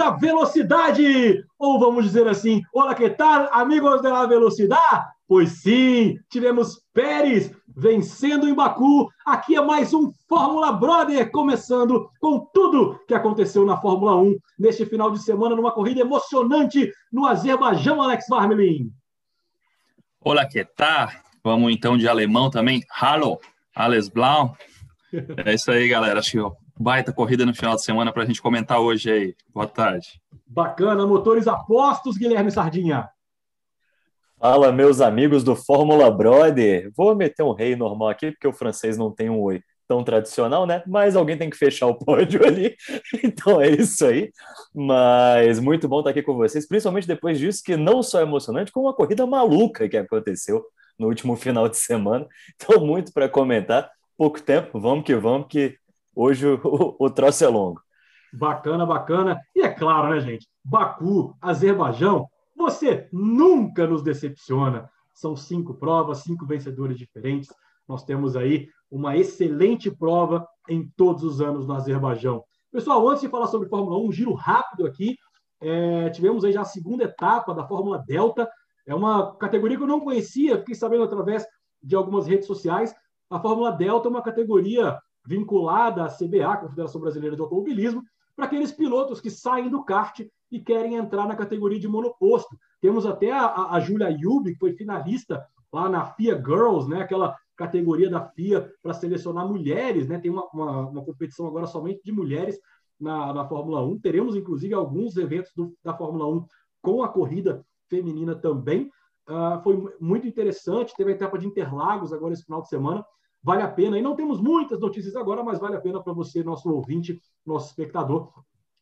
da velocidade! Ou vamos dizer assim, olá, que tal, amigos da velocidade? Pois sim, tivemos Pérez vencendo em Baku. Aqui é mais um Fórmula Brother, começando com tudo que aconteceu na Fórmula 1 neste final de semana, numa corrida emocionante no Azerbaijão, Alex Marmelin. Olá, que tal? Vamos então de alemão também. Hallo, alles blau. É isso aí, galera. Acho que baita corrida no final de semana para a gente comentar hoje aí. Boa tarde. Bacana, motores apostos, Guilherme Sardinha. Fala, meus amigos do Fórmula Brother. Vou meter um rei normal aqui, porque o francês não tem um oi tão tradicional, né? Mas alguém tem que fechar o pódio ali. Então é isso aí. Mas muito bom estar aqui com vocês, principalmente depois disso, que não só é emocionante, como uma corrida maluca que aconteceu no último final de semana. Então, muito para comentar. Pouco tempo, vamos que vamos, que Hoje o, o troço é longo. Bacana, bacana. E é claro, né, gente? Baku, Azerbaijão, você nunca nos decepciona. São cinco provas, cinco vencedores diferentes. Nós temos aí uma excelente prova em todos os anos no Azerbaijão. Pessoal, antes de falar sobre Fórmula 1, um giro rápido aqui. É, tivemos aí já a segunda etapa da Fórmula Delta. É uma categoria que eu não conhecia, fiquei sabendo através de algumas redes sociais. A Fórmula Delta é uma categoria vinculada à CBA, Confederação Brasileira de Automobilismo, para aqueles pilotos que saem do kart e querem entrar na categoria de monoposto. Temos até a, a Julia Yubi, que foi finalista lá na FIA Girls, né, aquela categoria da FIA para selecionar mulheres, né, tem uma, uma, uma, competição agora somente de mulheres na, na Fórmula 1. Teremos, inclusive, alguns eventos do, da Fórmula 1 com a corrida feminina também. Uh, foi muito interessante, teve a etapa de Interlagos agora esse final de semana, vale a pena. E não temos muitas notícias agora, mas vale a pena para você, nosso ouvinte, nosso espectador,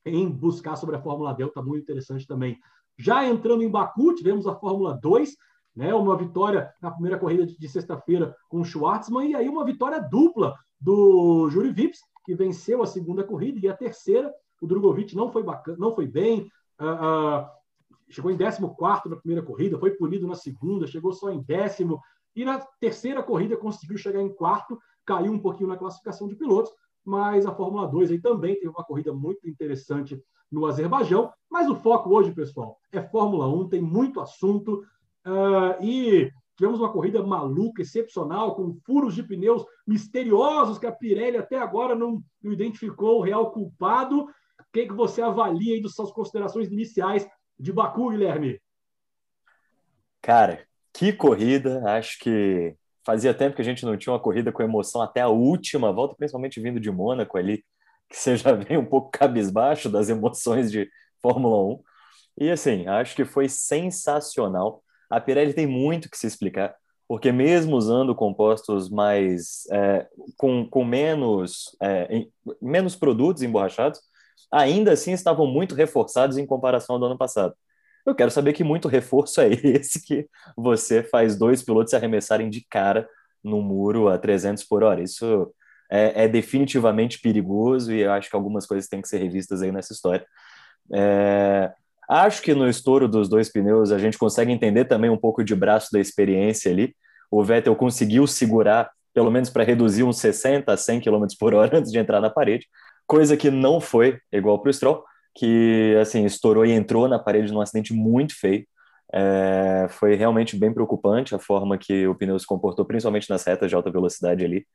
em buscar sobre a Fórmula Delta, muito interessante também. Já entrando em Baku, tivemos a Fórmula 2, né, uma vitória na primeira corrida de, de sexta-feira com o Schwartzman, e aí uma vitória dupla do Júri Vips, que venceu a segunda corrida, e a terceira, o Drogovic não foi bacana, não foi bem, uh, uh, chegou em 14 na primeira corrida, foi punido na segunda, chegou só em décimo, e na terceira corrida conseguiu chegar em quarto, caiu um pouquinho na classificação de pilotos, mas a Fórmula 2 aí também teve uma corrida muito interessante no Azerbaijão. Mas o foco hoje, pessoal, é Fórmula 1, tem muito assunto. Uh, e tivemos uma corrida maluca, excepcional, com furos de pneus misteriosos que a Pirelli até agora não, não identificou o real culpado. O que, que você avalia aí das suas considerações iniciais de Baku, Guilherme? Cara, que corrida! Acho que fazia tempo que a gente não tinha uma corrida com emoção até a última volta, principalmente vindo de Mônaco ali, que você já vem um pouco cabisbaixo das emoções de Fórmula 1. E assim, acho que foi sensacional. A Pirelli tem muito que se explicar, porque mesmo usando compostos mais é, com, com menos, é, menos produtos emborrachados, ainda assim estavam muito reforçados em comparação ao do ano passado. Eu quero saber que muito reforço é esse que você faz dois pilotos se arremessarem de cara no muro a 300 por hora. Isso é, é, definitivamente perigoso e eu acho que algumas coisas têm que ser revistas aí nessa história. É, acho que no estouro dos dois pneus a gente consegue entender também um pouco de braço da experiência ali. O Vettel conseguiu segurar, pelo menos para reduzir uns 60 a 100 km por hora antes de entrar na parede, coisa que não foi igual para o Stroll que assim estourou e entrou na parede num acidente muito feio. É, foi realmente bem preocupante a forma que o pneu se comportou, principalmente nas retas de alta velocidade ali.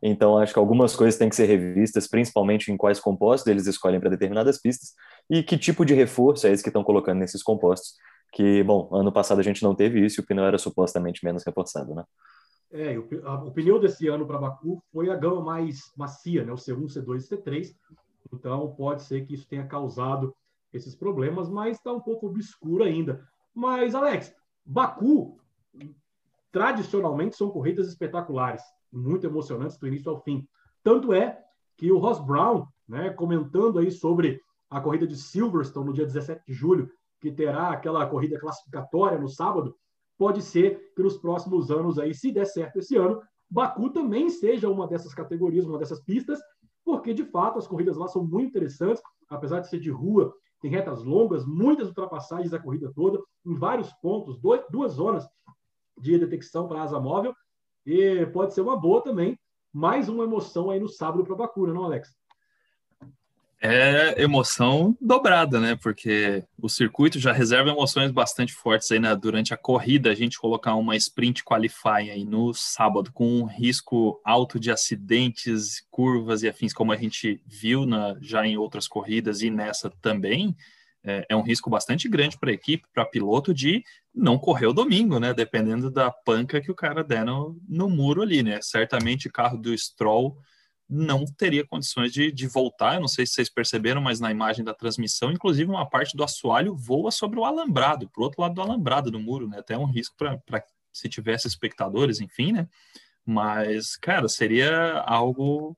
Então, acho que algumas coisas têm que ser revistas, principalmente em quais compostos eles escolhem para determinadas pistas e que tipo de reforço é esse que estão colocando nesses compostos. Que, bom, ano passado a gente não teve isso e o pneu era supostamente menos reforçado, né? É, o, a, o pneu desse ano para Baku foi a gama mais macia, né? O C1, C2 e C3. Então, pode ser que isso tenha causado esses problemas, mas está um pouco obscuro ainda. Mas, Alex, Baku, tradicionalmente, são corridas espetaculares, muito emocionantes do início ao fim. Tanto é que o Ross Brown, né, comentando aí sobre a corrida de Silverstone no dia 17 de julho, que terá aquela corrida classificatória no sábado, pode ser que nos próximos anos aí, se der certo esse ano, Baku também seja uma dessas categorias, uma dessas pistas, porque de fato as corridas lá são muito interessantes, apesar de ser de rua, tem retas longas, muitas ultrapassagens da corrida toda, em vários pontos, dois, duas zonas de detecção para asa móvel, e pode ser uma boa também, mais uma emoção aí no sábado para Baku, não, Alex? É emoção dobrada, né? Porque o circuito já reserva emoções bastante fortes aí né? durante a corrida. A gente colocar uma sprint qualifying aí no sábado com um risco alto de acidentes, curvas e afins, como a gente viu na, já em outras corridas e nessa também. É, é um risco bastante grande para a equipe, para piloto, de não correr o domingo, né? Dependendo da panca que o cara der no, no muro ali, né? Certamente o carro do Stroll não teria condições de, de voltar. Eu não sei se vocês perceberam, mas na imagem da transmissão, inclusive uma parte do assoalho voa sobre o alambrado, para o outro lado do alambrado do muro, né? Até um risco para se tivesse espectadores, enfim, né? Mas, cara, seria algo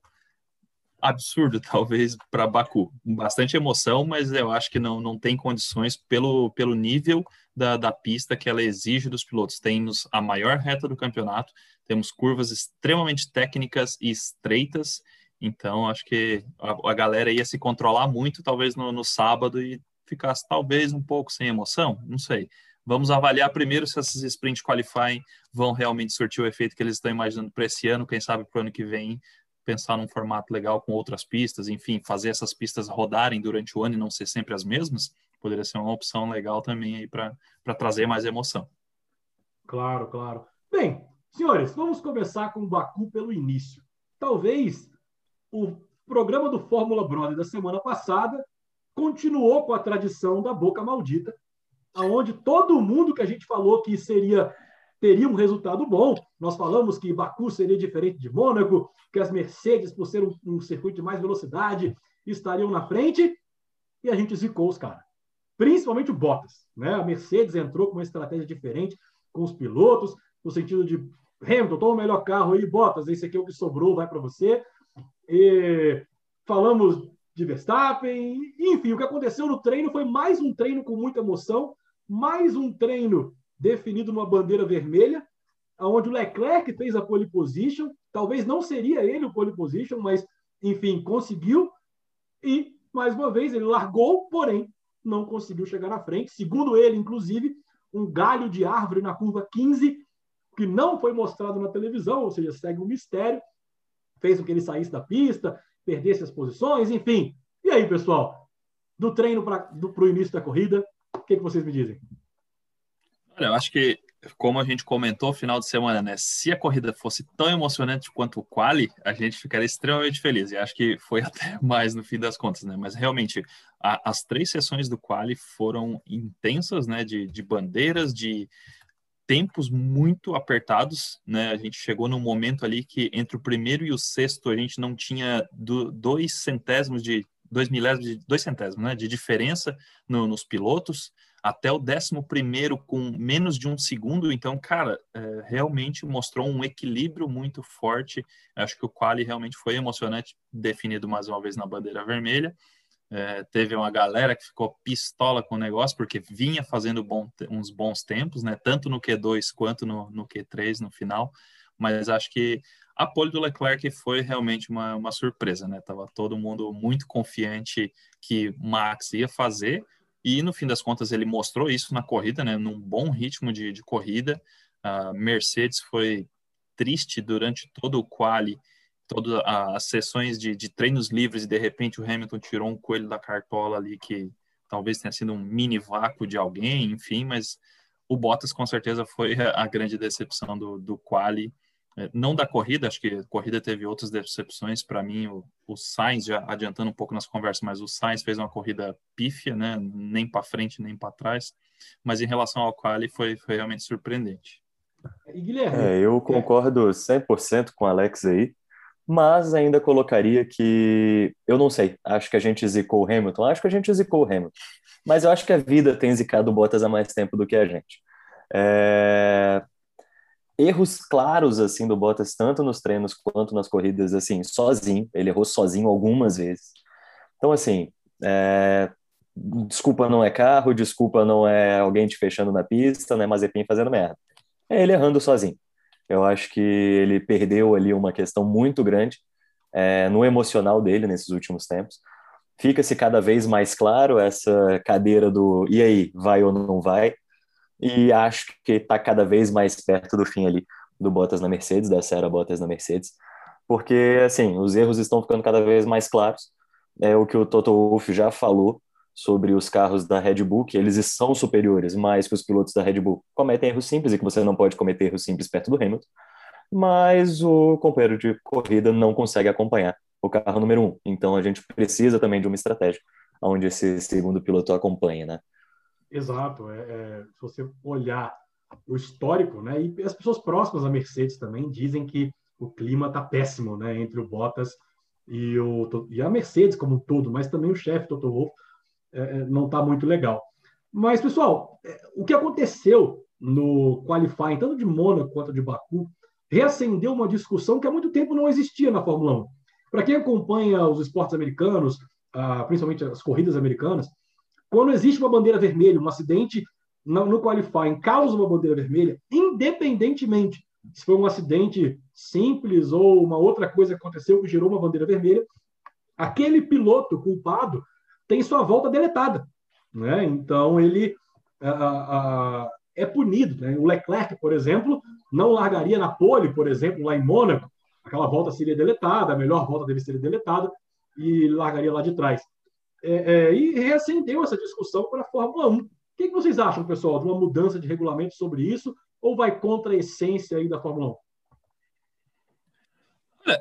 absurdo, talvez, para Baku. Bastante emoção, mas eu acho que não, não tem condições pelo, pelo nível da, da pista que ela exige dos pilotos. Temos a maior reta do campeonato, temos curvas extremamente técnicas e estreitas, então acho que a, a galera ia se controlar muito, talvez no, no sábado, e ficasse talvez um pouco sem emoção, não sei. Vamos avaliar primeiro se essas sprint qualifying vão realmente surtir o efeito que eles estão imaginando para esse ano, quem sabe para o ano que vem pensar num formato legal com outras pistas, enfim, fazer essas pistas rodarem durante o ano e não ser sempre as mesmas, poderia ser uma opção legal também aí para trazer mais emoção. Claro, claro. Bem, Senhores, vamos começar com o Baku pelo início. Talvez o programa do Fórmula Brother da semana passada continuou com a tradição da boca maldita, aonde todo mundo que a gente falou que seria teria um resultado bom. Nós falamos que Baku seria diferente de Mônaco, que as Mercedes, por ser um, um circuito de mais velocidade, estariam na frente, e a gente zicou os caras. Principalmente o Bottas. Né? A Mercedes entrou com uma estratégia diferente com os pilotos, no sentido de Hamilton, toma o melhor carro aí, Bottas, esse aqui é o que sobrou, vai para você. E falamos de Verstappen, enfim, o que aconteceu no treino foi mais um treino com muita emoção, mais um treino definido numa bandeira vermelha, onde o Leclerc fez a pole position, talvez não seria ele o pole position, mas enfim, conseguiu e mais uma vez ele largou, porém não conseguiu chegar na frente. Segundo ele, inclusive, um galho de árvore na curva 15 que não foi mostrado na televisão, ou seja, segue um mistério, fez com que ele saísse da pista, perdesse as posições, enfim. E aí, pessoal, do treino para o início da corrida, o que, que vocês me dizem? Olha, eu acho que, como a gente comentou final de semana, né? Se a corrida fosse tão emocionante quanto o quali, a gente ficaria extremamente feliz. E acho que foi até mais no fim das contas, né? Mas realmente, a, as três sessões do quali foram intensas, né? De, de bandeiras, de tempos muito apertados, né? A gente chegou num momento ali que entre o primeiro e o sexto a gente não tinha do, dois centésimos de dois milésimos de dois centésimos, né? De diferença no, nos pilotos até o décimo primeiro com menos de um segundo. Então, cara, é, realmente mostrou um equilíbrio muito forte. Acho que o quali realmente foi emocionante, definido mais uma vez na bandeira vermelha. É, teve uma galera que ficou pistola com o negócio, porque vinha fazendo bom, uns bons tempos, né? Tanto no Q2 quanto no, no Q3 no final. Mas acho que a pole do Leclerc foi realmente uma, uma surpresa, né? Tava todo mundo muito confiante que Max ia fazer, e no fim das contas ele mostrou isso na corrida, né? Num bom ritmo de, de corrida. A Mercedes foi triste durante todo o quali todas as sessões de, de, treinos livres e de repente o Hamilton tirou um coelho da cartola ali que talvez tenha sido um mini vácuo de alguém, enfim, mas o Bottas com certeza foi a grande decepção do, do quali, é, não da corrida, acho que a corrida teve outras decepções. Para mim, o, o Sainz, já adiantando um pouco nas conversas, mas o Sainz fez uma corrida pífia, né, nem para frente nem para trás, mas em relação ao quali foi, foi realmente surpreendente. E Guilherme? É, eu concordo 100% com o Alex aí, mas ainda colocaria que eu não sei, acho que a gente zicou o Hamilton, acho que a gente zicou o Hamilton, mas eu acho que a vida tem zicado Bottas há mais tempo do que a gente. É... Erros claros assim do Bottas, tanto nos treinos quanto nas corridas, assim, sozinho, ele errou sozinho algumas vezes. Então, assim, é... desculpa não é carro, desculpa não é alguém te fechando na pista, não é Mazepin fazendo merda. É ele errando sozinho. Eu acho que ele perdeu ali uma questão muito grande é, no emocional dele nesses últimos tempos. Fica-se cada vez mais claro essa cadeira do e aí, vai ou não vai? E acho que está cada vez mais perto do fim ali do Bottas na Mercedes, da Sarah Bottas na Mercedes, porque assim, os erros estão ficando cada vez mais claros. é o que o Toto Wolff já falou sobre os carros da Red Bull, que eles são superiores, mas que os pilotos da Red Bull cometem erros simples e que você não pode cometer erros simples perto do Hamilton, mas o companheiro de corrida não consegue acompanhar o carro número um. Então a gente precisa também de uma estratégia onde esse segundo piloto acompanhe, né? Exato. É, é, se você olhar o histórico, né, e as pessoas próximas à Mercedes também dizem que o clima está péssimo, né, entre o Bottas e, o, e a Mercedes como um todo, mas também o chefe Toto Wolff não está muito legal. Mas pessoal, é, o que aconteceu no qualifying tanto de Mônaco quanto de Baku reacendeu uma discussão que há muito tempo não existia na Fórmula 1. Para quem acompanha os esportes americanos, ah, principalmente as corridas americanas, quando existe uma bandeira vermelha, um acidente no qualifying causa uma bandeira vermelha, independentemente se foi um acidente simples ou uma outra coisa que aconteceu que gerou uma bandeira vermelha, aquele piloto culpado tem sua volta deletada. Né? Então, ele é punido. Né? O Leclerc, por exemplo, não largaria na pole, por exemplo, lá em Mônaco, aquela volta seria deletada, a melhor volta deve ser deletada, e largaria lá de trás. É, é, e reacendeu essa discussão para a Fórmula 1. O que, que vocês acham, pessoal, de uma mudança de regulamento sobre isso? Ou vai contra a essência aí da Fórmula 1?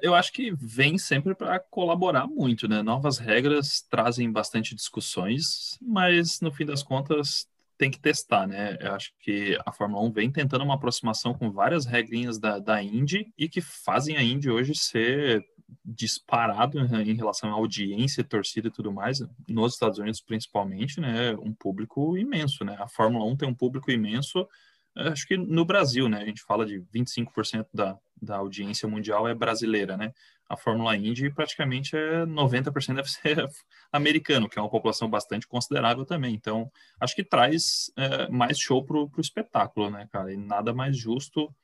Eu acho que vem sempre para colaborar muito, né? Novas regras trazem bastante discussões, mas no fim das contas tem que testar, né? Eu acho que a Fórmula 1 vem tentando uma aproximação com várias regrinhas da, da Indy e que fazem a Indy hoje ser disparado em relação à audiência, torcida e tudo mais, nos Estados Unidos principalmente, né, um público imenso, né, a Fórmula 1 tem um público imenso, acho que no Brasil, né, a gente fala de 25% da, da audiência mundial é brasileira, né, a Fórmula Indy praticamente é 90% deve ser americano, que é uma população bastante considerável também, então acho que traz é, mais show pro, pro espetáculo, né, cara, e nada mais justo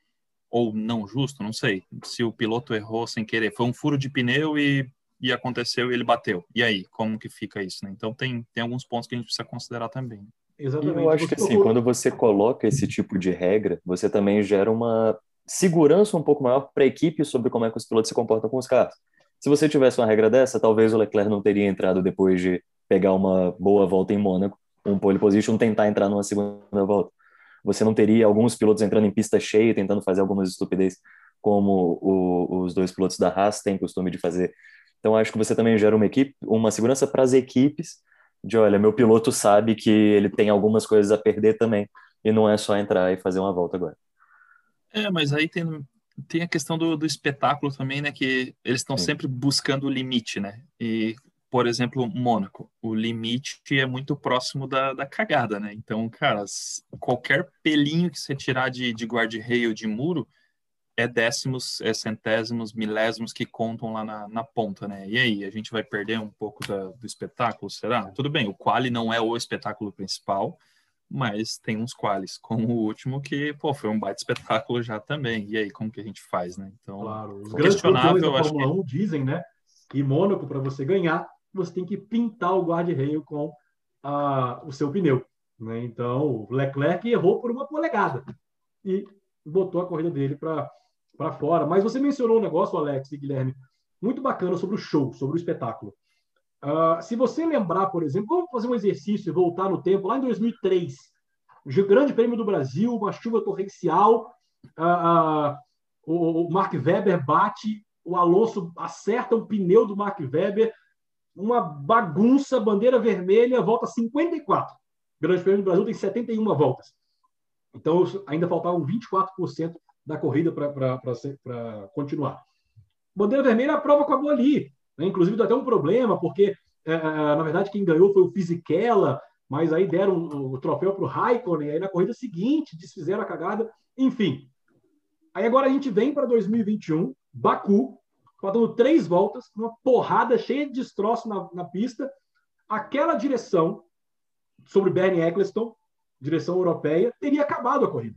ou não justo, não sei. Se o piloto errou sem querer, foi um furo de pneu e, e aconteceu e ele bateu. E aí, como que fica isso? Né? Então tem, tem alguns pontos que a gente precisa considerar também. Exatamente. Eu acho que assim, quando você coloca esse tipo de regra, você também gera uma segurança um pouco maior para a equipe sobre como é que os pilotos se comportam com os carros. Se você tivesse uma regra dessa, talvez o Leclerc não teria entrado depois de pegar uma boa volta em Mônaco, um pole position, tentar entrar numa segunda volta você não teria alguns pilotos entrando em pista cheia, tentando fazer algumas estupidez, como o, os dois pilotos da Haas têm costume de fazer. Então, acho que você também gera uma equipe, uma segurança para as equipes, de olha, meu piloto sabe que ele tem algumas coisas a perder também, e não é só entrar e fazer uma volta agora. É, mas aí tem, tem a questão do, do espetáculo também, né? Que eles estão sempre buscando o limite, né? E por exemplo, Mônaco, o limite é muito próximo da, da cagada, né? Então, cara, qualquer pelinho que você tirar de, de guarda-reio de muro é décimos, é centésimos, milésimos que contam lá na, na ponta, né? E aí, a gente vai perder um pouco da, do espetáculo, será? Tudo bem, o quali não é o espetáculo principal, mas tem uns quales, como o último, que, pô, foi um baita espetáculo já também. E aí, como que a gente faz, né? Então, claro, os questionável, da Fórmula acho que... 1 dizem, né, que Mônaco, para você ganhar, você tem que pintar o guarda-reio com a, o seu pneu. Né? Então, o Leclerc errou por uma polegada e botou a corrida dele para fora. Mas você mencionou um negócio, Alex e Guilherme, muito bacana sobre o show, sobre o espetáculo. Uh, se você lembrar, por exemplo, vamos fazer um exercício e voltar no tempo, lá em 2003, o Grande Prêmio do Brasil, uma chuva torrencial, uh, uh, o, o Mark Webber bate, o Alonso acerta o pneu do Mark Webber, uma bagunça, bandeira vermelha, volta 54. O Grande Prêmio do Brasil tem 71 voltas. Então, ainda faltavam 24% da corrida para continuar. Bandeira vermelha, a prova acabou ali. Né? Inclusive, deu até um problema, porque, é, é, na verdade, quem ganhou foi o Fisichella, mas aí deram o, o troféu para o Raikkonen, aí na corrida seguinte desfizeram a cagada. Enfim. Aí agora a gente vem para 2021, Baku, faltando três voltas, uma porrada cheia de destroço na, na pista. Aquela direção sobre Bernie Eccleston, direção europeia, teria acabado a corrida.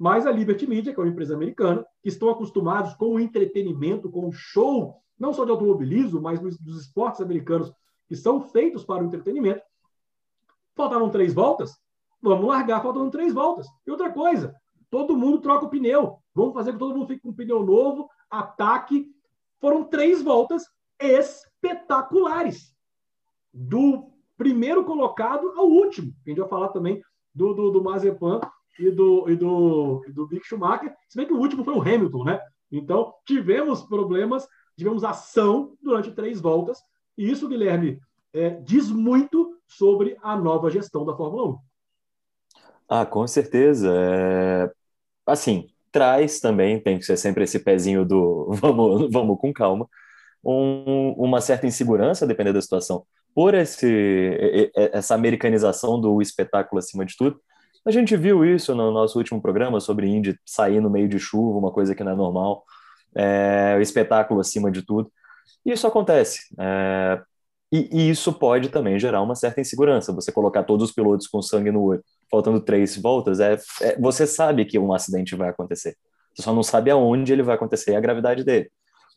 Mas a Liberty Media, que é uma empresa americana, que estão acostumados com o entretenimento, com o show, não só de automobilismo, mas dos, esportes americanos, que são feitos para o entretenimento, faltavam três voltas, vamos largar faltando três voltas. E outra coisa, todo mundo troca o pneu. Vamos fazer que todo mundo fique com um pneu novo, ataque, foram três voltas espetaculares. Do primeiro colocado ao último. A gente vai falar também do, do, do Mazepan e do, e do, e do Mick Schumacher, se bem que o último foi o Hamilton, né? Então, tivemos problemas, tivemos ação durante três voltas, e isso, Guilherme, é, diz muito sobre a nova gestão da Fórmula 1. Ah, com certeza. É... Assim, traz também, tem que ser sempre esse pezinho do vamos, vamos com calma, um, uma certa insegurança, dependendo da situação, por esse, essa americanização do espetáculo acima de tudo. A gente viu isso no nosso último programa sobre Indy sair no meio de chuva, uma coisa que não é normal, é, o espetáculo acima de tudo. E isso acontece. É, e, e, isso pode também gerar uma certa insegurança. Você colocar todos os pilotos com sangue no olho, faltando três voltas, é, é, você sabe que um acidente vai acontecer. Você só não sabe aonde ele vai acontecer e a gravidade dele.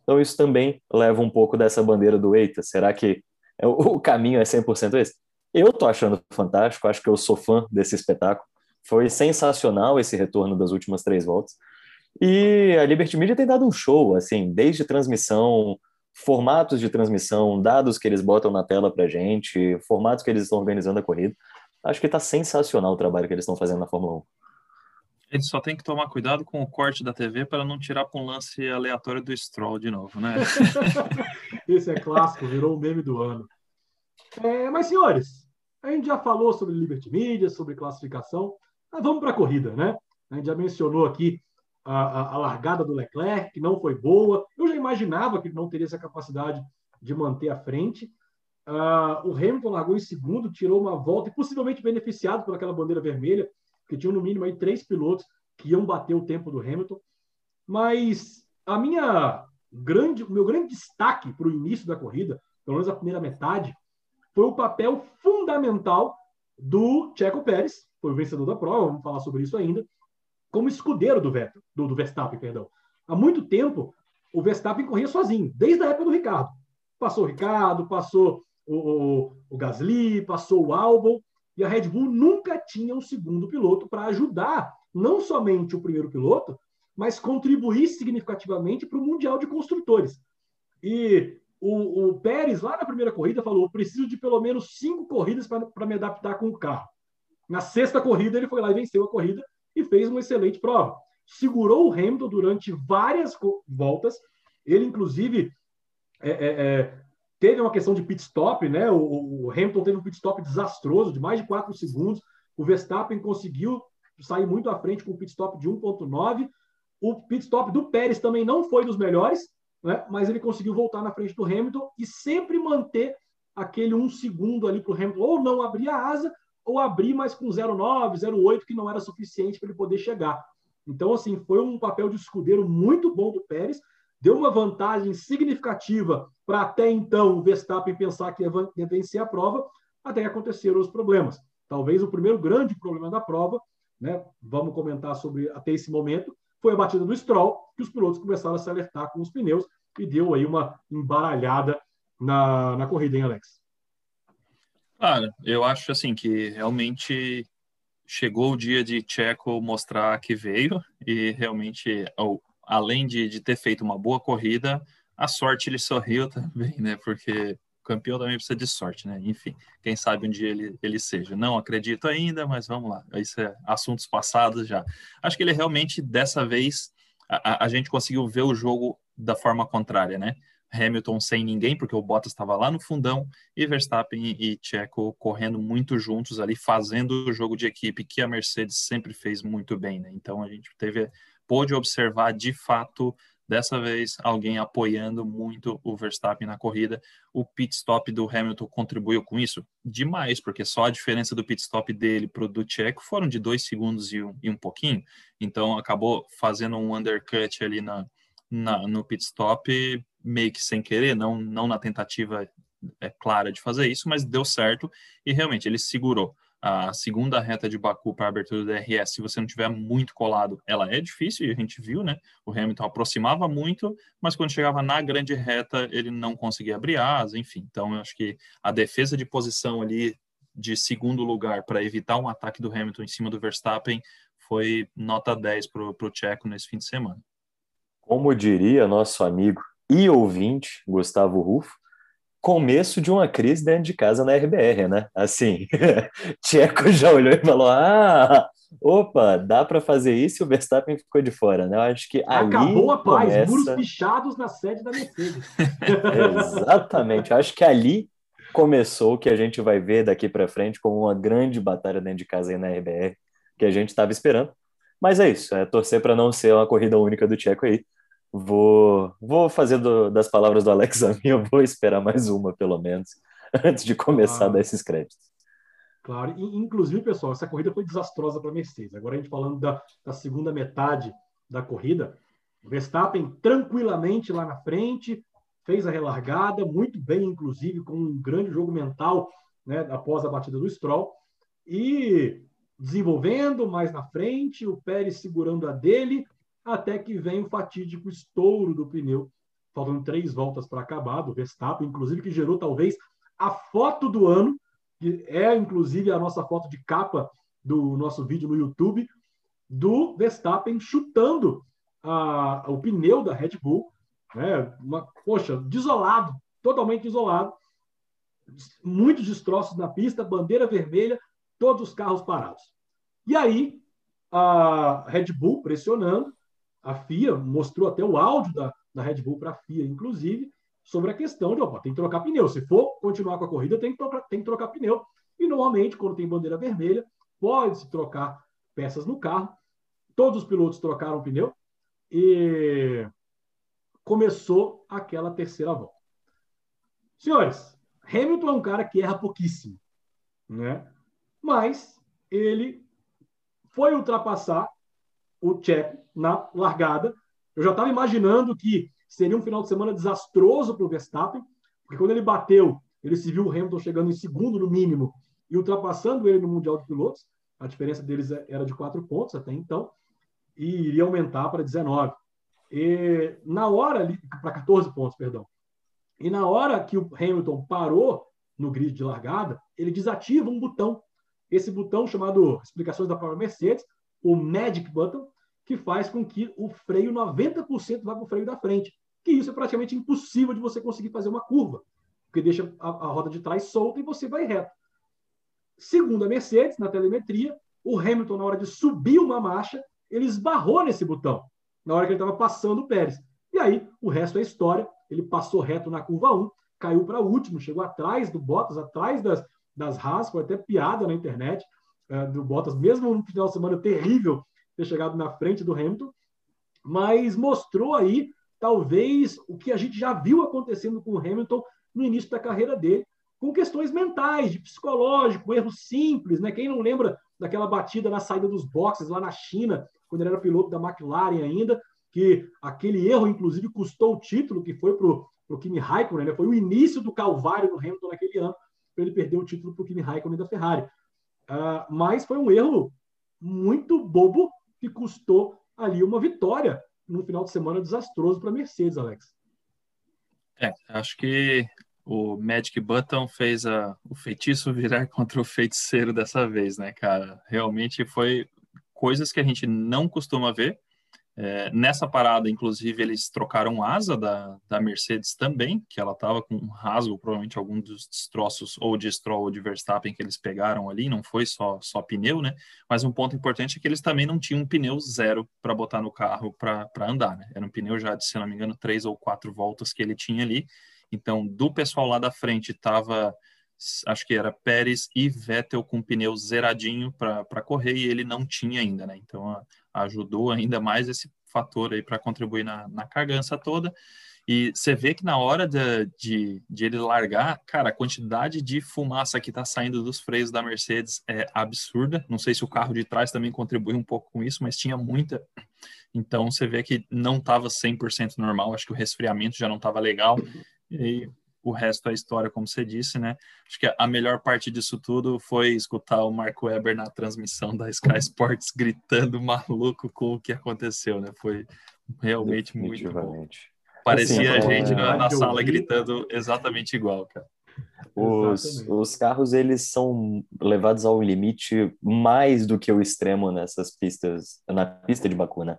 Então isso também leva um pouco dessa bandeira do eita, será que é o caminho é 100% esse? Eu tô achando fantástico, acho que eu sou fã desse espetáculo. Foi sensacional esse retorno das últimas três voltas. E a Liberty Media tem dado um show, assim, desde transmissão, formatos de transmissão, dados que eles botam na tela para gente, formatos que eles estão organizando a corrida. Acho que está sensacional o trabalho que eles estão fazendo na Fórmula 1. Eles só tem que tomar cuidado com o corte da TV para não tirar para um lance aleatório do Stroll de novo, né? Esse é clássico, virou o meme do ano. É, mas, senhores, a gente já falou sobre Liberty Media, sobre classificação, mas vamos para a corrida, né? A gente já mencionou aqui a, a, a, largada do Leclerc, que não foi boa. Eu já imaginava que não teria essa capacidade de manter a frente. Uh, o Hamilton largou em segundo, tirou uma volta e possivelmente beneficiado por aquela bandeira vermelha, porque tinha no mínimo aí três pilotos que iam bater o tempo do Hamilton. Mas a minha grande, o meu grande destaque para o início da corrida, pelo menos a primeira metade, foi o papel fundamental do Checo Pérez, foi o vencedor da prova, vamos falar sobre isso ainda, como escudeiro do Vettel, do, do Verstappen, perdão. Há muito tempo, o Verstappen corria sozinho, desde a época do Ricardo. Passou o Ricardo, passou o, o, o Gasly, passou o Albon, e a Red Bull nunca tinha um segundo piloto para ajudar não somente o primeiro piloto, mas contribuir significativamente para o Mundial de Construtores. E o, o, Pérez, lá na primeira corrida, falou: preciso de pelo menos cinco corridas para me adaptar com o carro. Na sexta corrida, ele foi lá e venceu a corrida e fez uma excelente prova. Segurou o Hamilton durante várias voltas. Ele, inclusive, é, é, é, teve uma questão de pit stop, né? O, o, Hamilton teve um pit stop desastroso, de mais de 4 segundos. O Verstappen conseguiu sair muito à frente com um pit stop de 1,9. O pit stop do Pérez também não foi dos melhores, né? mas ele conseguiu voltar na frente do Hamilton e sempre manter aquele um segundo ali para o Hamilton, ou não abrir a asa, ou abrir mais com 0,9, 0,8, que não era suficiente para ele poder chegar. Então, assim, foi um papel de escudeiro muito bom do Pérez, deu uma vantagem significativa para até então o Verstappen pensar que ia vencer a prova, até que aconteceram os problemas. Talvez o primeiro grande problema da prova, né, vamos comentar sobre até esse momento, foi a batida do Stroll, que os pilotos começaram a se alertar com os pneus e deu aí uma embaralhada na, na corrida, hein, Alex? Cara, eu acho assim que realmente chegou o dia de Checo mostrar que veio e realmente, além de, de ter feito uma boa corrida, a sorte ele sorriu também, né? Porque campeão também precisa de sorte, né? Enfim, quem sabe um dia ele, ele seja. Não acredito ainda, mas vamos lá. Isso é assuntos passados já. Acho que ele realmente, dessa vez, a, a gente conseguiu ver o jogo da forma contrária, né? Hamilton sem ninguém, porque o Bottas estava lá no fundão, e Verstappen e Checo correndo muito juntos ali, fazendo o jogo de equipe que a Mercedes sempre fez muito bem, né? Então a gente teve, pôde observar de fato, dessa vez, alguém apoiando muito o Verstappen na corrida. O pit stop do Hamilton contribuiu com isso? Demais, porque só a diferença do pit stop dele para o do Checo foram de dois segundos e um, e um pouquinho, então acabou fazendo um undercut ali na, na, no pit stop meio que sem querer, não, não na tentativa é, clara de fazer isso, mas deu certo e realmente ele segurou. A segunda reta de Baku para abertura do DRS, se você não tiver muito colado, ela é difícil, e a gente viu, né? O Hamilton aproximava muito, mas quando chegava na grande reta, ele não conseguia abrir asa, enfim. Então, eu acho que a defesa de posição ali de segundo lugar para evitar um ataque do Hamilton em cima do Verstappen foi nota 10 para o Checo nesse fim de semana. Como diria nosso amigo e ouvinte, Gustavo Rufo, começo de uma crise dentro de casa na RBR, né? Assim, Tcheco já olhou e falou: ah, opa, dá para fazer isso e o Verstappen ficou de fora, né? Eu acho que Acabou a paz, começa... muros pichados na sede da Mercedes. Exatamente, eu acho que ali começou o que a gente vai ver daqui para frente como uma grande batalha dentro de casa aí na RBR, que a gente estava esperando. Mas é isso, é torcer para não ser uma corrida única do Tcheco aí. Vou, vou fazer do, das palavras do Alex a minha, vou esperar mais uma, pelo menos, antes de começar ah, a dar esses créditos. Claro, e, inclusive, pessoal, essa corrida foi desastrosa para a Mercedes. Agora a gente falando da, da segunda metade da corrida, Verstappen tranquilamente lá na frente, fez a relargada, muito bem, inclusive, com um grande jogo mental né, após a batida do Stroll, e desenvolvendo mais na frente, o Pérez segurando a dele, até que vem o fatídico estouro do pneu, faltando três voltas para acabar, do Verstappen, inclusive que gerou talvez a foto do ano, que é inclusive a nossa foto de capa do nosso vídeo no YouTube, do Verstappen chutando a, o pneu da Red Bull, né? Uma, poxa, desolado, totalmente isolado, muitos destroços na pista, bandeira vermelha, todos os carros parados. E aí, a Red Bull pressionando, a FIA mostrou até o áudio da, da Red Bull para a FIA, inclusive, sobre a questão de, opa, tem que trocar pneu. Se for continuar com a corrida, tem que, trocar, tem que trocar pneu. E normalmente, quando tem bandeira vermelha, pode-se trocar peças no carro. Todos os pilotos trocaram pneu e começou aquela terceira volta. Senhores, Hamilton é um cara que erra pouquíssimo, né? Mas ele foi ultrapassar o Checo na largada. Eu já estava imaginando que seria um final de semana desastroso para o Verstappen, porque quando ele bateu, ele se viu o Hamilton chegando em segundo no mínimo e ultrapassando ele no Mundial de Pilotos. A diferença deles é, era de quatro pontos até então, e iria aumentar para 19. E na hora, para 14 pontos, perdão. E na hora que o Hamilton parou no grid de largada, ele desativa um botão. Esse botão chamado explicações da própria Mercedes, o Magic Button, que faz com que o freio 90% vá para o freio da frente. Que isso é praticamente impossível de você conseguir fazer uma curva, porque deixa a, a roda de trás solta e você vai reto. Segundo a Mercedes, na telemetria, o Hamilton, na hora de subir uma marcha, ele esbarrou nesse botão, na hora que ele estava passando o Pérez. E aí, o resto é história. Ele passou reto na curva 1, caiu para último, chegou atrás do Bottas, atrás das, das Haas, foi até piada na internet é, do Bottas, mesmo no final de semana terrível ter chegado na frente do Hamilton, mas mostrou aí, talvez, o que a gente já viu acontecendo com o Hamilton no início da carreira dele, com questões mentais, de psicológico, erros simples, né? Quem não lembra daquela batida na saída dos boxes lá na China, quando ele era piloto da McLaren ainda, que aquele erro, inclusive, custou o título que foi para o Kimi Raikkonen, né? foi o início do calvário do Hamilton naquele ano, para ele perder o título para o Kimi Raikkonen da Ferrari. Uh, mas foi um erro muito bobo que custou ali uma vitória no final de semana desastroso para a Mercedes, Alex. É, acho que o Magic Button fez a, o feitiço virar contra o feiticeiro dessa vez, né, cara? Realmente foi coisas que a gente não costuma ver. É, nessa parada, inclusive, eles trocaram asa da, da Mercedes também, que ela estava com um rasgo, provavelmente algum dos destroços ou de Stroll ou de Verstappen que eles pegaram ali, não foi só, só pneu, né? Mas um ponto importante é que eles também não tinham um pneu zero para botar no carro para andar, né? Era um pneu já de, se não me engano, três ou quatro voltas que ele tinha ali. Então, do pessoal lá da frente, estava acho que era Pérez e Vettel com pneu zeradinho para correr e ele não tinha ainda, né? Então a, ajudou ainda mais esse fator aí para contribuir na, na cargança toda. E você vê que na hora de, de, de, ele largar, cara, a quantidade de fumaça que está saindo dos freios da Mercedes é absurda. Não sei se o carro de trás também contribui um pouco com isso, mas tinha muita. Então você vê que não estava 100% normal. Acho que o resfriamento já não estava legal. E o resto é história, como você disse, né? Acho que a melhor parte disso tudo foi escutar o Marco Weber na transmissão da Sky Sports gritando maluco com o que aconteceu, né? Foi realmente muito bom. Parecia assim, a gente é... na, na sala gritando exatamente igual, cara. Os, os carros eles são levados ao limite mais do que o extremo nessas pistas, na pista de Baku, né?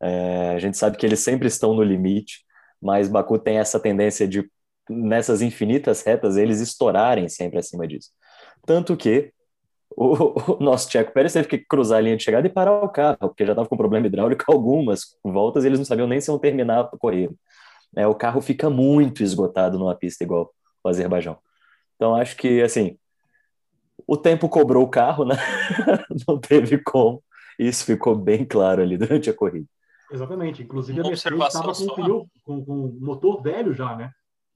É, a gente sabe que eles sempre estão no limite, mas Baku tem essa tendência de, nessas infinitas retas, eles estourarem sempre acima disso. Tanto que o, o nosso Tcheco Pérez teve que cruzar a linha de chegada e parar o carro, porque já estava com problema hidráulico algumas voltas e eles não sabiam nem se iam terminar a corrida. É, o carro fica muito esgotado numa pista igual o Azerbaijão. Então acho que, assim, o tempo cobrou o carro, né? não teve como. Isso ficou bem claro ali durante a corrida. Exatamente. Inclusive, Uma a Mercedes estava com, pneu, com, com motor velho já, né?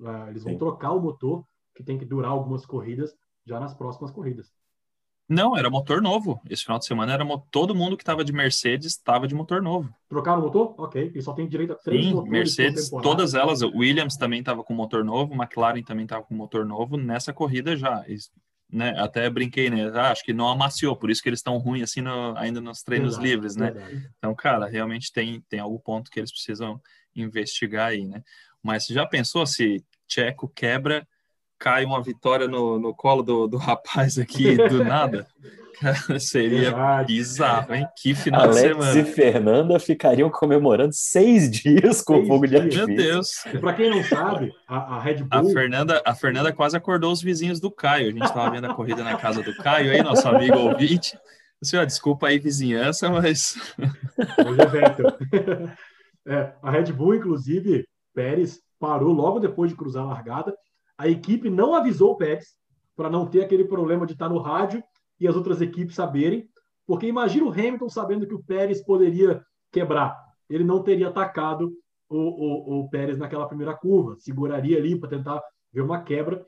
Ah, eles vão Sim. trocar o motor, que tem que durar algumas corridas, já nas próximas corridas. Não, era motor novo. Esse final de semana era todo mundo que estava de Mercedes estava de motor novo. Trocaram o motor? Ok. E só tem direito a três Sim. Mercedes, todas elas. Williams também estava com motor novo, McLaren também estava com motor novo nessa corrida já. Né, até brinquei, né? Ah, acho que não amaciou, por isso que eles estão ruins assim no, ainda nos treinos verdade, livres, né? Verdade. Então, cara, realmente tem, tem algum ponto que eles precisam investigar aí, né? Mas já pensou se Checo quebra cai uma vitória no, no colo do, do rapaz aqui do nada. Cara, seria bizarro, hein? Que final Alex de semana. e Fernanda ficariam comemorando seis dias com seis fogo de artifício. Meu Deus. Para quem não sabe, a, a, Red Bull... A Fernanda, a Fernanda quase acordou os vizinhos do Caio. A gente estava vendo a corrida na casa do Caio aí, nosso amigo ouvinte. Senhor, desculpa aí, vizinhança, mas... Hoje é Vettel. É, a Red Bull, inclusive, Pérez parou logo depois de cruzar a largada a equipe não avisou o Pérez para não ter aquele problema de estar no rádio e as outras equipes saberem, porque imagina o Hamilton sabendo que o Pérez poderia quebrar. Ele não teria atacado o, o, o Pérez naquela primeira curva, seguraria ali para tentar ver uma quebra.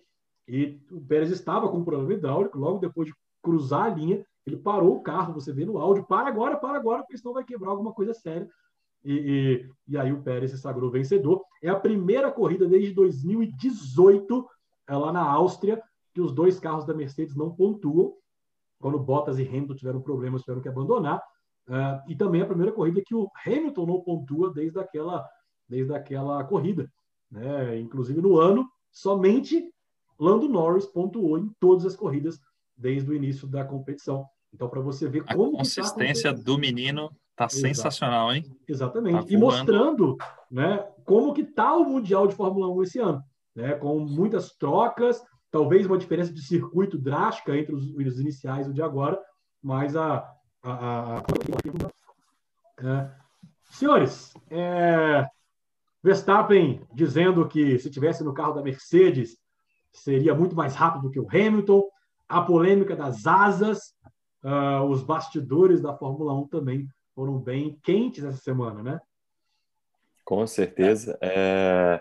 E o Pérez estava com um problema hidráulico, logo depois de cruzar a linha, ele parou o carro, você vê no áudio, para agora, para agora, porque senão vai quebrar alguma coisa séria. E, e, e, aí o Pérez se sagrou vencedor. É a primeira corrida desde 2018, é lá na Áustria, que os dois carros da Mercedes não pontuam. Quando Bottas e Hamilton tiveram problemas, tiveram que abandonar. Uh, e também é a primeira corrida que o Hamilton não pontua desde aquela, desde aquela corrida. Né? Inclusive no ano, somente Lando Norris pontuou em todas as corridas desde o início da competição. Então, para você ver a como. A consistência tá do menino Tá sensacional, hein? Exatamente. Tá e mostrando né, como que tá o Mundial de Fórmula 1 esse ano. Né, com muitas trocas, talvez uma diferença de circuito drástica entre os, os iniciais e o de agora, mas a... a, a. É. Senhores, é... Verstappen dizendo que se tivesse no carro da Mercedes seria muito mais rápido que o Hamilton, a polêmica das asas, uh, os bastidores da Fórmula 1 também foram bem quentes essa semana, né? Com certeza. É...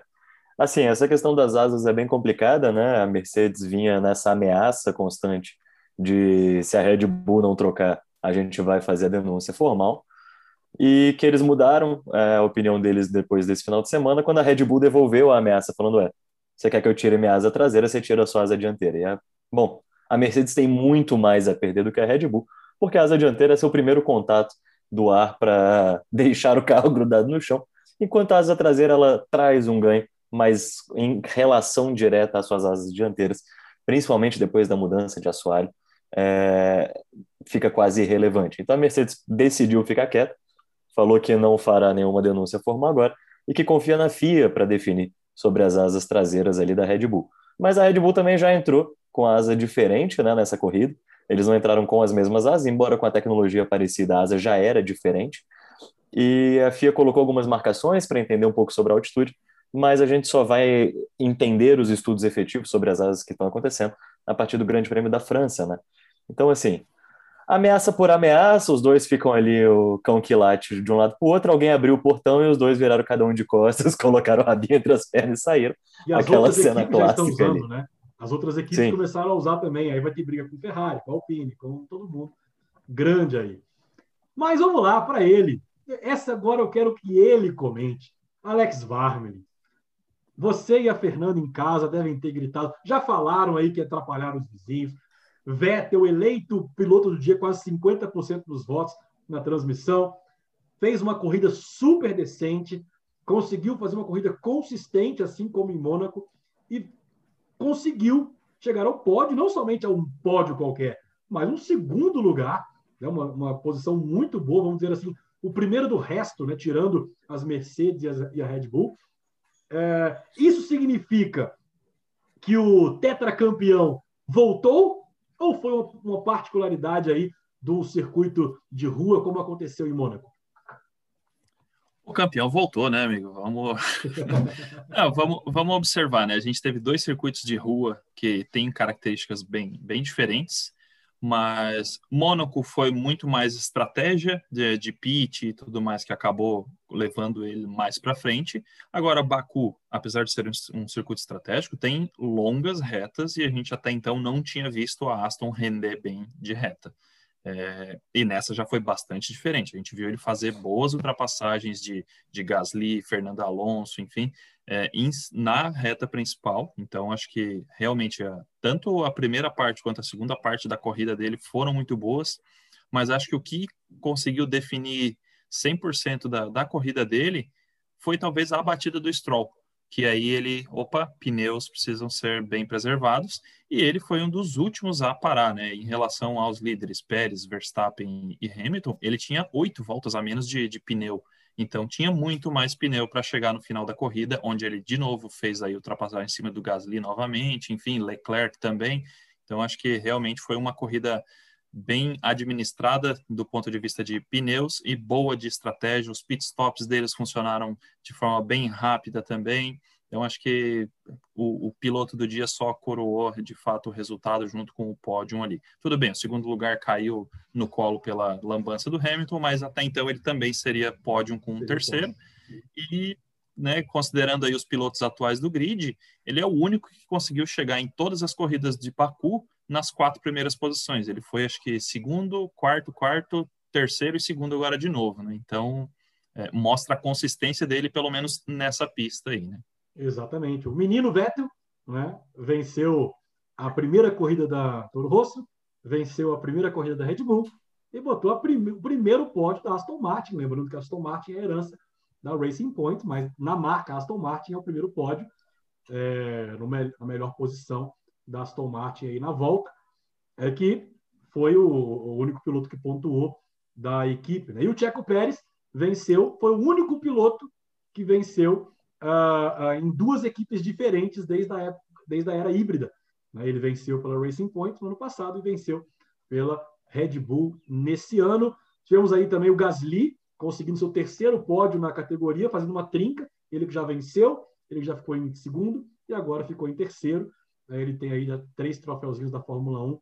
Assim, essa questão das asas é bem complicada, né? A Mercedes vinha nessa ameaça constante de se a Red Bull não trocar, a gente vai fazer a denúncia formal. E que eles mudaram é, a opinião deles depois desse final de semana, quando a Red Bull devolveu a ameaça, falando: é, você quer que eu tire minha asa traseira, você tira a sua asa dianteira. E é, bom, a Mercedes tem muito mais a perder do que a Red Bull, porque a asa dianteira é seu primeiro contato do ar para deixar o carro grudado no chão, enquanto a asa traseira ela traz um ganho, mas em relação direta às suas asas dianteiras, principalmente depois da mudança de assoalho, é, fica quase irrelevante. Então a Mercedes decidiu ficar quieta, falou que não fará nenhuma denúncia formal agora e que confia na FIA para definir sobre as asas traseiras ali da Red Bull. Mas a Red Bull também já entrou com a asa diferente né, nessa corrida, eles não entraram com as mesmas asas, embora com a tecnologia parecida, a asa já era diferente. E a FIA colocou algumas marcações para entender um pouco sobre a altitude, mas a gente só vai entender os estudos efetivos sobre as asas que estão acontecendo a partir do Grande Prêmio da França, né? Então, assim, ameaça por ameaça, os dois ficam ali, o cão que late de um lado para o outro, alguém abriu o portão e os dois viraram cada um de costas, colocaram o rabinho entre as pernas e saíram. E Aquela cena clássica usando, ali. Né? As outras equipes Sim. começaram a usar também. Aí vai ter briga com Ferrari, com Alpine, com todo mundo. Grande aí. Mas vamos lá para ele. Essa agora eu quero que ele comente. Alex Varmelin. Você e a Fernanda em casa devem ter gritado. Já falaram aí que atrapalharam os vizinhos. Vettel eleito piloto do dia, quase 50% dos votos na transmissão. Fez uma corrida super decente. Conseguiu fazer uma corrida consistente, assim como em Mônaco. E conseguiu chegar ao pódio, não somente a um pódio qualquer, mas um segundo lugar, né, uma, uma posição muito boa, vamos dizer assim, o primeiro do resto, né, tirando as Mercedes e, as, e a Red Bull. É, isso significa que o tetracampeão voltou ou foi uma particularidade aí do circuito de rua, como aconteceu em Mônaco? O campeão voltou, né, amigo? Vamos... Não, vamos, vamos observar, né? A gente teve dois circuitos de rua que têm características bem, bem diferentes mas Mônaco foi muito mais estratégia de, de pitch e tudo mais que acabou levando ele mais para frente. Agora, Baku, apesar de ser um, um, circuito estratégico, tem longas retas e a gente até então não tinha visto a Aston render bem de reta. É, e nessa já foi bastante diferente. A gente viu ele fazer boas ultrapassagens de, de Gasly, Fernando Alonso, enfim, é, in, na reta principal. Então, acho que realmente a, tanto a primeira parte quanto a segunda parte da corrida dele foram muito boas. Mas acho que o que conseguiu definir 100% da, da corrida dele foi talvez a batida do Stroll que aí ele, opa, pneus precisam ser bem preservados, e ele foi um dos últimos a parar, né? Em relação aos líderes Pérez, Verstappen e Hamilton, ele tinha oito voltas a menos de, de pneu. Então tinha muito mais pneu para chegar no final da corrida, onde ele de novo fez aí ultrapassar em cima do Gasly novamente, enfim, Leclerc também. Então acho que realmente foi uma corrida bem administrada do ponto de vista de pneus e boa de estratégia. Os pit stops deles funcionaram de forma bem rápida também. Então, acho que o, o, piloto do dia só coroou de fato o resultado junto com o pódio ali. Tudo bem, o segundo lugar caiu no colo pela lambança do Hamilton, mas até então ele também seria pódio com o terceiro. E, né, considerando aí os pilotos atuais do grid, ele é o único que conseguiu chegar em todas as corridas de Baku nas quatro primeiras posições. Ele foi, acho que, segundo, quarto, quarto, terceiro e segundo agora de novo, né? Então, é, mostra a consistência dele, pelo menos nessa pista aí, né? Exatamente. O menino Vettel, né, venceu a primeira corrida da Toro Rosso, venceu a primeira corrida da Red Bull e botou o primeiro pódio da Aston Martin. Lembrando que a Aston Martin é herança da Racing Point, mas na marca Aston Martin é o primeiro pódio, é, no me na melhor posição da Aston Martin aí na volta, é que foi o, o único piloto que pontuou da equipe. Né? E o Checo Pérez venceu, foi o único piloto que venceu uh, uh, em duas equipes diferentes desde a, época, desde a era híbrida. Né? Ele venceu pela Racing Point no ano passado e venceu pela Red Bull nesse ano. Tivemos aí também o Gasly conseguindo seu terceiro pódio na categoria, fazendo uma trinca. Ele que já venceu, ele já ficou em segundo e agora ficou em terceiro. Ele tem aí três troféuzinhos da Fórmula 1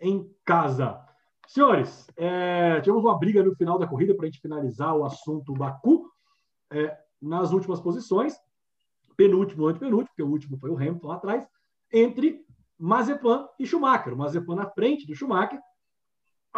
em casa. Senhores, é, tivemos uma briga no final da corrida para a gente finalizar o assunto Baku. É, nas últimas posições, penúltimo, antepenúltimo, porque o último foi o Hamilton lá atrás, entre Mazepan e Schumacher. O Mazepan na frente do Schumacher.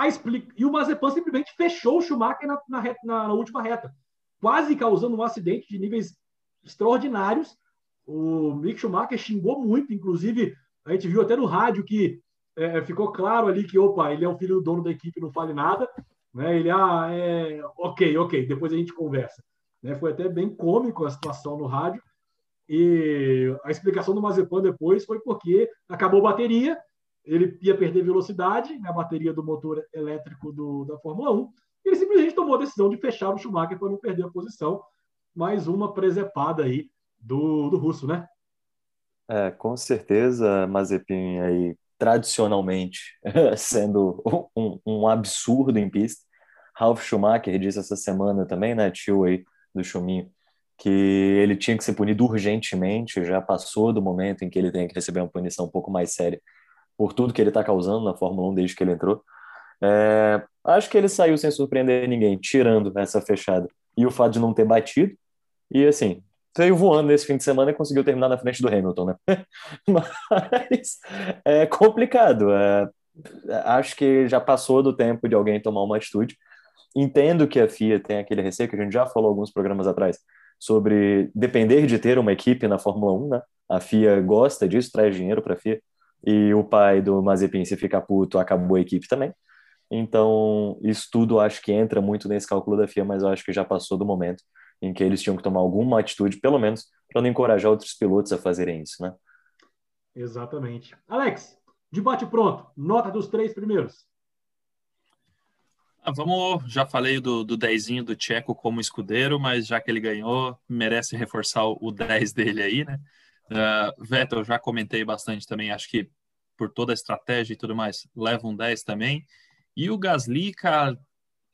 Explica... E o Mazepan simplesmente fechou o Schumacher na, na, reta, na, na última reta, quase causando um acidente de níveis extraordinários o Mick Schumacher xingou muito, inclusive a gente viu até no rádio que é, ficou claro ali que, opa, ele é o filho do dono da equipe, não fale nada. Né? Ele, ah, é, ok, ok, depois a gente conversa. Né? Foi até bem cômico a situação no rádio. E a explicação do Mazepan depois foi porque acabou a bateria, ele ia perder velocidade na bateria do motor elétrico do, da Fórmula 1. E ele simplesmente tomou a decisão de fechar o Schumacher para não perder a posição. Mais uma presepada aí do, do russo, né? É, com certeza, Mazepin aí tradicionalmente sendo um, um, absurdo em pista. Ralf Schumacher disse essa semana também, né, tio aí do Chuminho, que ele tinha que ser punido urgentemente, já passou do momento em que ele tem que receber uma punição um pouco mais séria por tudo que ele está causando na Fórmula 1 desde que ele entrou. É, acho que ele saiu sem surpreender ninguém, tirando essa fechada. E o fato de não ter batido. E assim, veio voando nesse fim de semana e conseguiu terminar na frente do Hamilton, né? Mas é complicado. É, acho que já passou do tempo de alguém tomar uma atitude. Entendo que a FIA tem aquele receio que a gente já falou alguns programas atrás sobre depender de ter uma equipe na Fórmula 1, né? A FIA gosta disso, traz dinheiro para a FIA. E o pai do Mazepin, se ficar puto, acabou a equipe também. Então, isso tudo acho que entra muito nesse cálculo da FIA, mas eu acho que já passou do momento em que eles tinham que tomar alguma atitude, pelo menos, para não encorajar outros pilotos a fazerem isso, né? Exatamente. Alex, debate pronto. Nota dos três primeiros. Ah, vamos, já falei do, do dezinho do Tcheco como escudeiro, mas já que ele ganhou, merece reforçar o 10 dele aí, né? Uh, Vettel, já comentei bastante também, acho que por toda a estratégia e tudo mais, leva um 10 também. E o Gasly, cara,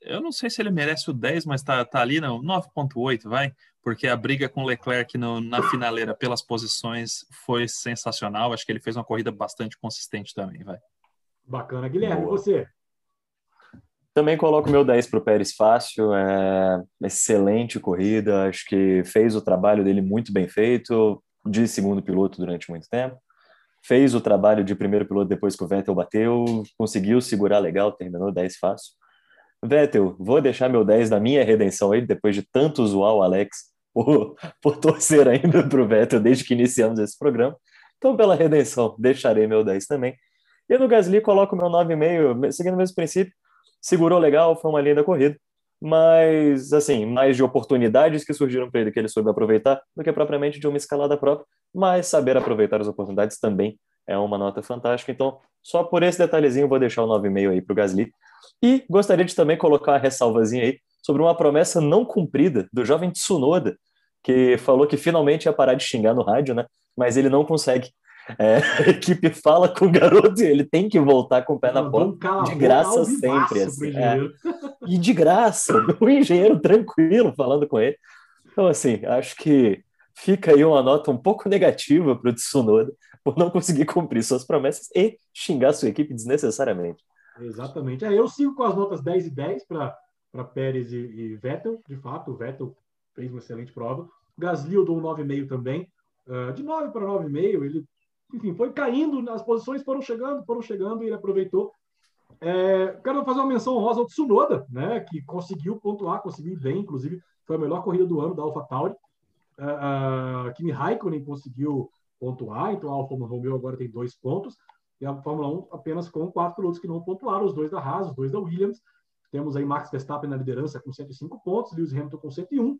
eu não sei se ele merece o 10, mas tá, tá ali no 9.8, vai? Porque a briga com o Leclerc no, na finaleira pelas posições foi sensacional. Acho que ele fez uma corrida bastante consistente também, vai. Bacana. Guilherme, Boa. você? Também coloco meu 10 para o Pérez fácil. É excelente corrida. Acho que fez o trabalho dele muito bem feito, de segundo piloto durante muito tempo. Fez o trabalho de primeiro piloto depois que o Vettel bateu, conseguiu segurar legal, terminou 10 fácil. Vettel, vou deixar meu 10 da minha redenção aí, depois de tanto zoar o Alex por, por torcer ainda para o Vettel desde que iniciamos esse programa. Então, pela redenção, deixarei meu 10 também. E no Gasly, coloco meu 9,5, seguindo o mesmo princípio. Segurou legal, foi uma linda corrida. Mas, assim, mais de oportunidades que surgiram para ele que ele soube aproveitar do que propriamente de uma escalada própria. Mas saber aproveitar as oportunidades também é uma nota fantástica. Então, só por esse detalhezinho, vou deixar o 9,5 aí para o Gasly. E gostaria de também colocar uma ressalvazinha aí sobre uma promessa não cumprida do jovem Tsunoda, que falou que finalmente ia parar de xingar no rádio, né? Mas ele não consegue. É, a equipe fala com o garoto e ele tem que voltar com o pé na porta. De graça sempre. Assim, é. E de graça, o engenheiro tranquilo falando com ele. Então, assim, acho que fica aí uma nota um pouco negativa para o Tsunoda por não conseguir cumprir suas promessas e xingar sua equipe desnecessariamente. Exatamente. É, eu sigo com as notas 10 e 10 para Pérez e, e, Vettel. De fato, o Vettel fez uma excelente prova. Gasly eu dou um 9,5 também. Uh, de 9 para 9,5, ele, enfim, foi caindo, as posições foram chegando, foram chegando e ele aproveitou. É, quero fazer uma menção honrosa ao Tsunoda, né, que conseguiu pontuar, conseguiu bem, inclusive foi a melhor corrida do ano da AlphaTauri. Uh, uh, Kimi Raikkonen conseguiu pontuar, então a Alfa Romeo agora tem dois pontos e a Fórmula 1 apenas com quatro pilotos que não pontuaram, os dois da Haas, os dois da Williams. Temos aí Max Verstappen na liderança com 105 pontos, Lewis Hamilton com 101, uh,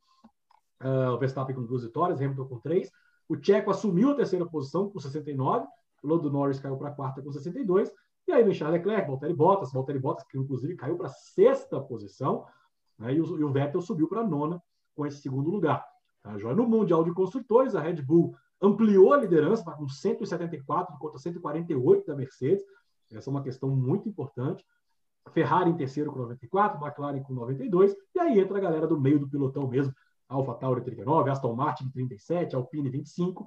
ah, Verstappen com duas vitórias, Hamilton com três. O Checo assumiu a terceira posição com 69, o Lando Norris caiu para a quarta com 62, e aí vem Charles Leclerc, Valtteri Bottas, Valtteri Bottas que inclusive caiu para a sexta posição, né, e, o, e, o, Vettel subiu para a nona com esse segundo lugar. Tá, no Mundial de Construtores, a Red Bull ampliou a liderança, está com 174 contra 148 da Mercedes. Essa é uma questão muito importante. Ferrari em terceiro com 94, McLaren com 92, e aí entra a galera do meio do pilotão mesmo, Alfa Tauri 39, Aston Martin 37, Alpine 25,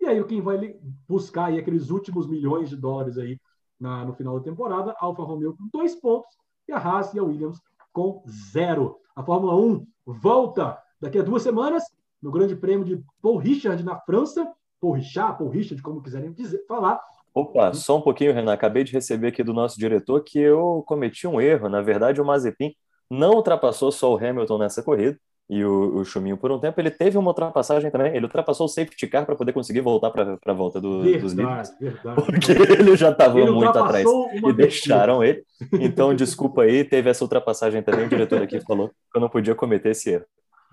e aí quem vai buscar aí aqueles últimos milhões de dólares aí na, no final da temporada, Alfa Romeo com dois pontos, e a Haas e a Williams com zero. A Fórmula 1 volta daqui a duas semanas, no Grande Prêmio de Paul Richard na França, Paul Richard, Paul Richard, como quiserem dizer, falar. Opa, só um pouquinho, Renan. Acabei de receber aqui do nosso diretor que eu cometi um erro. Na verdade, o Mazepin não ultrapassou só o Hamilton nessa corrida e o, o Chuminho por um tempo. Ele teve uma ultrapassagem também. Ele ultrapassou o safety car para poder conseguir voltar para a volta do, verdade, dos líderes. Verdade. Porque ele já estava muito atrás e deixaram ele. Então, desculpa aí, teve essa ultrapassagem também. O diretor aqui falou que eu não podia cometer esse erro.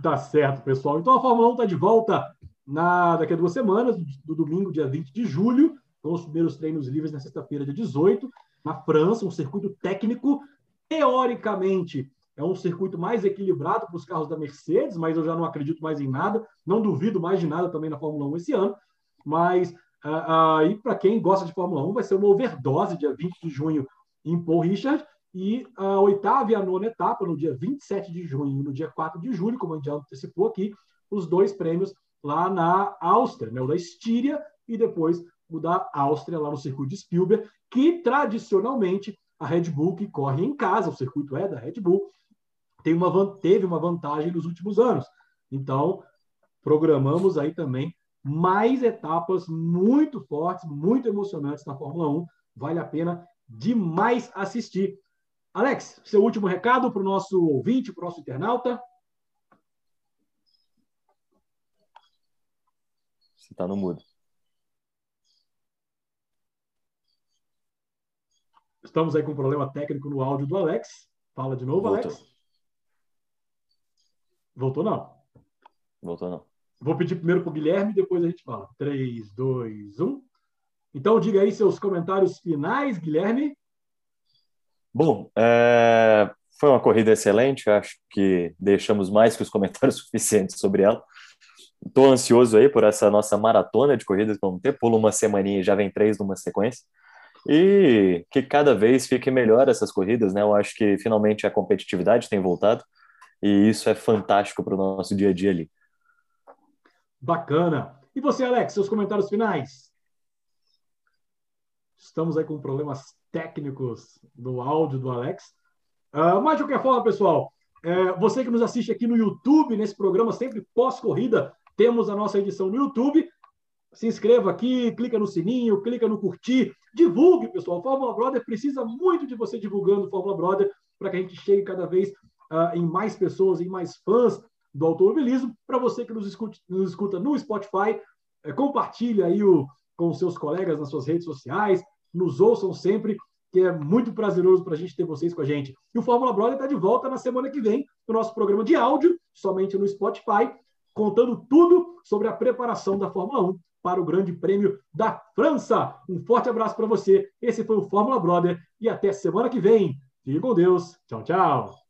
Tá certo, pessoal. Então a Fórmula 1 está de volta na, daqui a duas semanas, do domingo, dia 20 de julho, com os primeiros treinos livres na sexta-feira, dia 18, na França, um circuito técnico. Teoricamente, é um circuito mais equilibrado para os carros da Mercedes, mas eu já não acredito mais em nada, não duvido mais de nada também na Fórmula 1 esse ano. Mas aí, uh, uh, para quem gosta de Fórmula 1, vai ser uma overdose dia 20 de junho em Paul Richard e a oitava e a nona etapa, no dia 27 de junho e no dia 4 de julho, como a gente já antecipou aqui, os dois prêmios lá na Áustria, né? o da Estíria e depois o da Áustria, lá no circuito de Spielberg, que tradicionalmente a Red Bull, que corre em casa, o circuito é da Red Bull, tem uma, teve uma vantagem nos últimos anos. Então, programamos aí também mais etapas muito fortes, muito emocionantes na Fórmula 1. Vale a pena demais assistir. Alex, seu último recado para o nosso ouvinte, para o nosso internauta. Você está no mudo. Estamos aí com um problema técnico no áudio do Alex. Fala de novo, Voltou. Alex. Voltou não. Voltou não. Vou pedir primeiro para o Guilherme, depois a gente fala. 3, 2, 1. Então, diga aí seus comentários finais, Guilherme. Bom, é, foi uma corrida excelente, acho que deixamos mais que os comentários suficientes sobre ela. Estou ansioso aí por essa nossa maratona de corridas que vamos ter, pula uma semaninha e já vem três numa sequência. E que cada vez fique melhor essas corridas, né? Eu acho que finalmente a competitividade tem voltado e isso é fantástico para o nosso dia a dia ali. Bacana. E você, Alex, seus comentários finais? Estamos aí com problemas técnicos do áudio do Alex. Uh, mas, de qualquer forma, pessoal, é, você que nos assiste aqui no YouTube, nesse programa, sempre pós-corrida, temos a nossa edição no YouTube. Se inscreva aqui, clica no sininho, clica no curtir, divulgue, pessoal. Fórmula Brother precisa muito de você divulgando Fórmula Brother para que a gente chegue cada vez uh, em mais pessoas, em mais fãs do automobilismo. Para você que nos, escute, nos escuta no Spotify, é, compartilhe aí o, com seus colegas nas suas redes sociais, nos ouçam sempre, que é muito prazeroso para a gente ter vocês com a gente. E o Fórmula Brother está de volta na semana que vem, no nosso programa de áudio, somente no Spotify, contando tudo sobre a preparação da Fórmula 1 para o Grande Prêmio da França. Um forte abraço para você. Esse foi o Fórmula Brother e até semana que vem. Fique com Deus. Tchau, tchau.